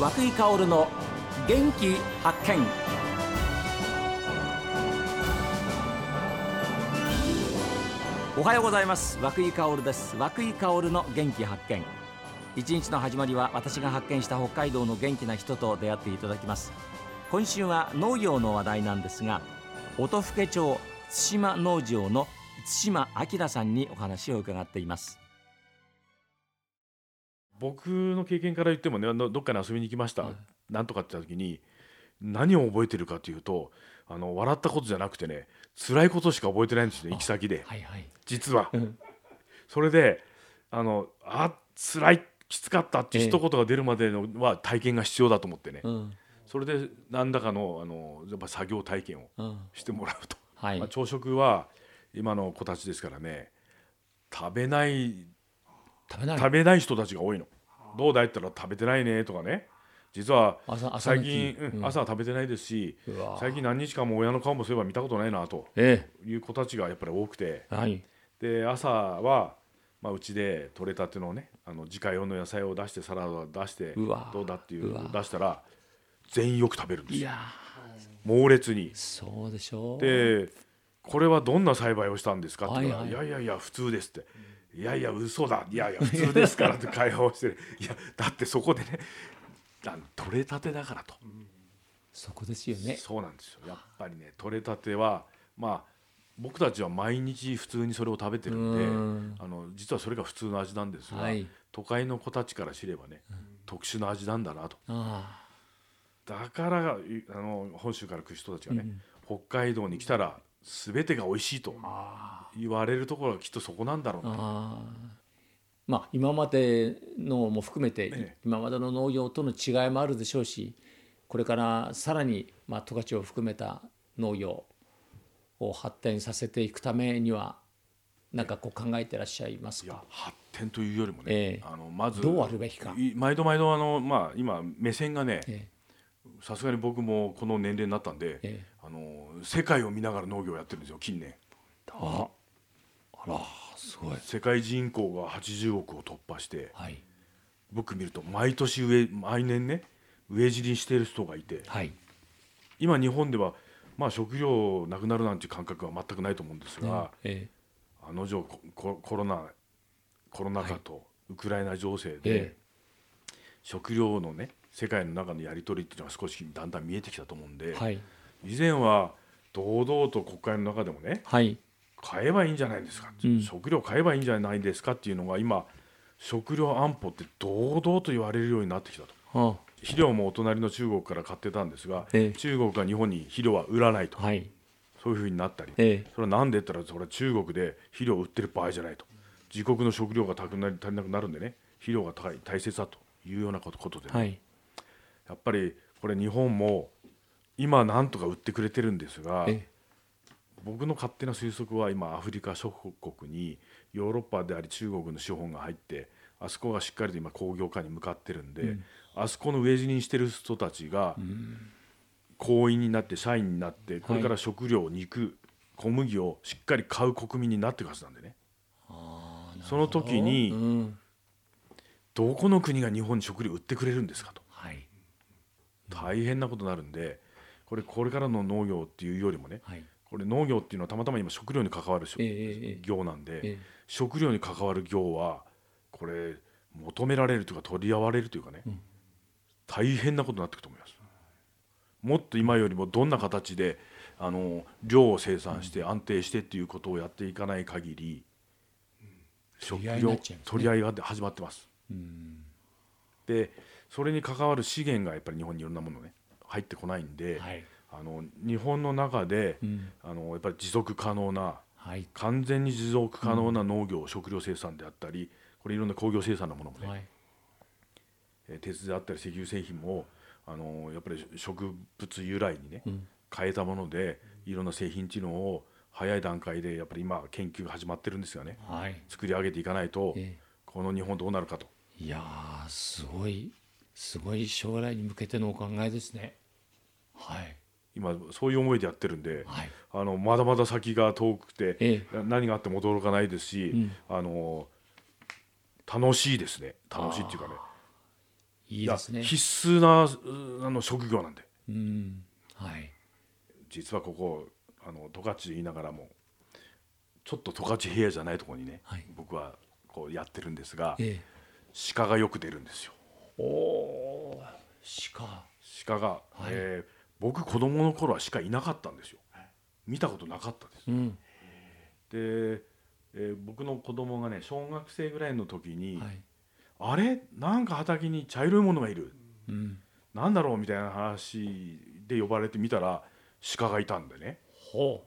和久井薫の元気発見。おはようございます。和久井薫です。和久井薫の元気発見。一日の始まりは私が発見した北海道の元気な人と出会っていただきます。今週は農業の話題なんですが音更町対馬農場の対馬明さんにお話を伺っています。僕の経験から言ってもねどどっかに遊びに行きました、なんとかって言った時に何を覚えてるかというとあの笑ったことじゃなくてね辛いことしか覚えてないんですね行き先で。はいはい。実は。うん。それであのあ辛いきつかったって一言が出るまでのは体験が必要だと思ってね、うん。それで何らかのあのやっぱ作業体験をうん。してもらうと、はい。まあ、朝食は今の子たちですからね食べない食べない。食べない人たちが多いの。どうだいったら食べてないねとかね。実は最近、朝は食べてないですし最近何日間も親の顔もそういえば見たことないなと。えいう子たちがやっぱり多くて。で朝は、まあ、うちで採れたてのねあの自家用の野菜を出してサラダを出してどうだっていうのを出したら全員よく食べるんですよ。いや猛烈に。ー。そうでしょう。でこれはどんな栽培をしたんですかって言うから、いやいやいや普通ですって。いやいや嘘だ。いやいや普通ですからって会話をしてる。いやだってそこでねあの取れたてだからと、そこですよね。そうなんですよ。やっぱりね取れたてはまあ僕たちは毎日普通にそれを食べてるんでうん。あの実はそれが普通の味なんですが、はい。都会の子たちから知ればね、特殊な味なんだなと。あだからいあの本州から来る人たちがね、北海道に来たら全てが美味しいとあ言われるところがきっとそこなんだろうとああまあ今までのも含めて、ええ。今までの農業との違いもあるでしょうしこれからさらにまあ十勝を含めた農業を発展させていくためには何かこう考えてらっしゃいますいやか発展というよりもね、ええ。あのまずどうあるべきか。い毎度毎度あの、まあ、今目線がねえ。さすがに僕もこの年齢になったんで、ええあの世界を見ながら農業をやってるんですよ近年。ああらすごい。世界人口が80億を突破してはい。僕見ると毎年植え毎年ね植え死にしている人がいてはい。今日本ではまあ食料なくなるなんていう感覚は全くないと思うんですが、えあの女コココロナコロナ禍とウクライナ情勢で、え食料のね世界の中のやり取りっていうのが少しだんだん見えてきたと思うんで、えはい以前は堂々と国会の中でもねはい。買えばいいんじゃないですか、うん。食料買えばいいんじゃないですかっていうのが今食料安保って堂々と言われるようになってきたと。あ肥料もお隣の中国から買ってたんですが、ええ。中国が日本に肥料は売らないと、はい。そういうふうになったり、ええ。それはなんで言ったらそれは中国で肥料を売ってる場合じゃないと。自国の食料が足りな足りなくなるんでね肥料が大大切だというようなことことでね、はい。やっぱりこれ日本も今なんとか売ってくれてるんですがえ僕の勝手な推測は今アフリカ諸国にヨーロッパであり中国の資本が入ってあそこがしっかりと今工業化に向かってるんで、あそこの飢え死にしてる人たちが行員になって社員になってこれから食料、肉小麦をしっかり買う国民になっていくはずなんでね。その時にうん。どこの国が日本に食料売ってくれるんですかと。はい。大変なことになるんでこれこれからの農業っていうよりもねはい。これ農業っていうのはたまたま今食料に関わるしええええ業なんで、ええ。食料に関わる業はこれ求められるというか取り合われるというかね、大変なことになっていくと思います。もっと今よりもどんな形であの量を生産して安定してっていうことをやっていかない限り、食取り合いにな料取り合いが始まってます。うん。でそれに関わる資源がやっぱり日本にいろんなものね入ってこないんで、はい。あの日本の中で、うん。あのやっぱり持続可能なはい。完全に持続可能な農業、食料生産であったりこれいろんな工業生産のものもね、はい。えー鉄であったり石油製品もあのやっぱり植物由来にね、うん。変えたものでいろんな製品っていうのを早い段階でやっぱり今研究が始まってるんですよねはい。作り上げていかないと、えこの日本どうなるかと。えいやーすごいすごい将来に向けてのお考えですね。はい。今そういう思いでやってるんで、はい。あのまだまだ先が遠くて、え何があっても驚かないですし、うん。あの楽しいですね。楽しいっていうかね。いいですね。必須なうあの職業なんで。うん。はい。実はここあの十勝で言いながらもちょっと十勝平野じゃないところにね、はい。僕はこうやってるんですがええ。鹿がよく出るんですよおお鹿。鹿が、えー僕子供の頃は鹿いなかったんですよ。見たことなかったです。うん。で、えー僕の子供がね小学生ぐらいの時に、はい。あれ？なんか畑に茶色いものがいる。うん。なんだろうみたいな話で呼ばれてみたら鹿がいたんでね。ほ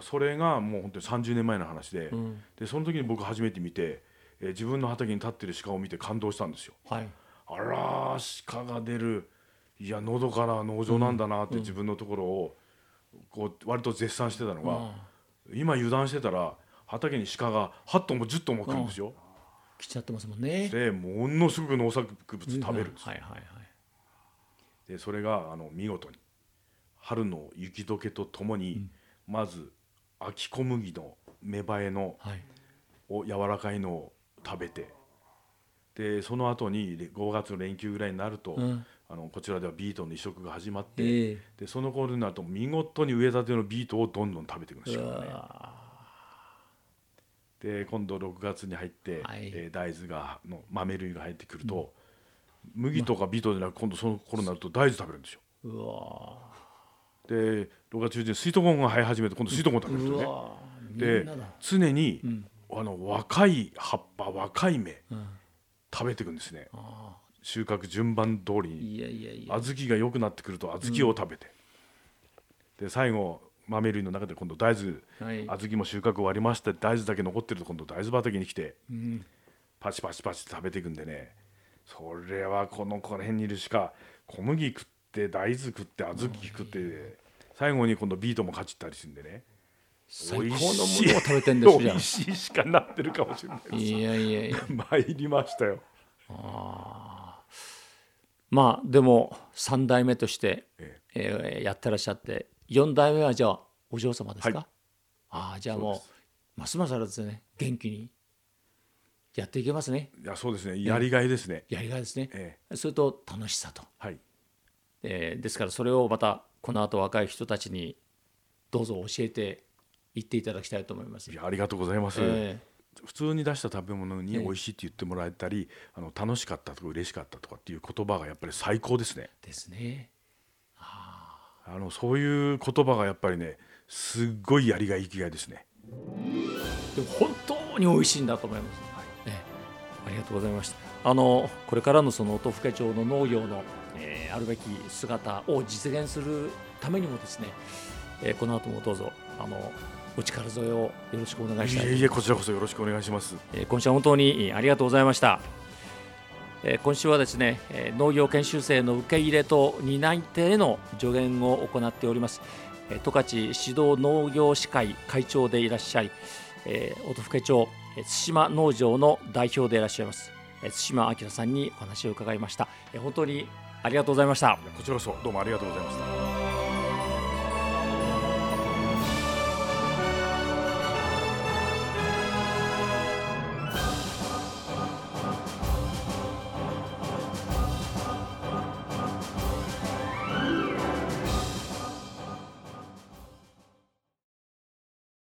それがもう本当に30年前の話で,、ううん。でその時に僕初めて見て、えー自分の畑に立ってる鹿を見て感動したんですよ。はいあらー鹿が出る。いやのどかな農場なんだなって自分のところをこう割と絶賛してたのが、あ今油断してたら畑に鹿が8頭も10頭も来るんですよ。来ちゃってますもんね。でものすごく農作物食べるんですよ。はいはいはいでそれがあの見事に春の雪解けとともに、まず秋小麦の芽生えのはい。お柔らかいのを食べてでその後にれ5月の連休ぐらいになると、うん。あのこちらではビートの移植が始まって、ええ。でその頃になると見事に植えたてのビートをどんどん食べていくんですうよ、ね。わで今度6月に入って、はい。えー大豆がの豆類が入ってくると、麦とかビートじゃなく今度その頃になると大豆食べるんですよ。で6月中旬にスイートコーンが生え始めて今度スイートコーン食べるんですよね。で常に、ん。あの若い葉っぱ若い芽うん食べていくんですね。あ収穫順番通りあに小豆が良くなってくると小豆を食べて、で最後豆類の中で今度大豆。はい。小豆も収穫終わりまして大豆だけ残ってると今度大豆畑に来てうん。パチパチパチって食べていくんでね。それはこのこの辺にいるしか小麦食って大豆食って小豆食って最後に今度ビートもかじったりするんでね最高のものを食べてんです美じゃ味しいしかなってるかもしれないです。いやいやいや。参りましたよ。まあでも3代目として、ええ。ーやってらっしゃって4代目はじゃあお嬢様ですか、はい。ああじゃあもそうますますあれですね元気にやっていけますね。いやそうですね。やりがいですね、やりがいですね、えそれと楽しさと、はい。えーですからそれをまたこの後若い人たちにどうぞ教えていっていただきたいと思いますい。やありがとうございます、え普通に出した食べ物に美味しいって言ってもらえたり、あの楽しかったとか嬉しかったとかっていう言葉がやっぱり最高ですねーですね。あのそういう言葉がやっぱりねすっごいやりがい生きがいですねでも本当に美味しいんだと思います。ええありがとうございました。あのこれからのその音更町の農業の、えーあるべき姿を実現するためにもですね、えーこの後もどうぞあのお力添えをよろしくお願いしたいといえいえこちらこそよろしくお願いします。えー今週は本当にえーありがとうございました。えー今週はですね、えー農業研修生の受け入れと担い手への助言を行っております、えー十勝指導農業士会会長でいらっしゃい、えー音更町えー対馬農場の代表でいらっしゃいます、えー対馬明さんにお話を伺いました、えー本当にありがとうございました。こちらこそどうもありがとうございました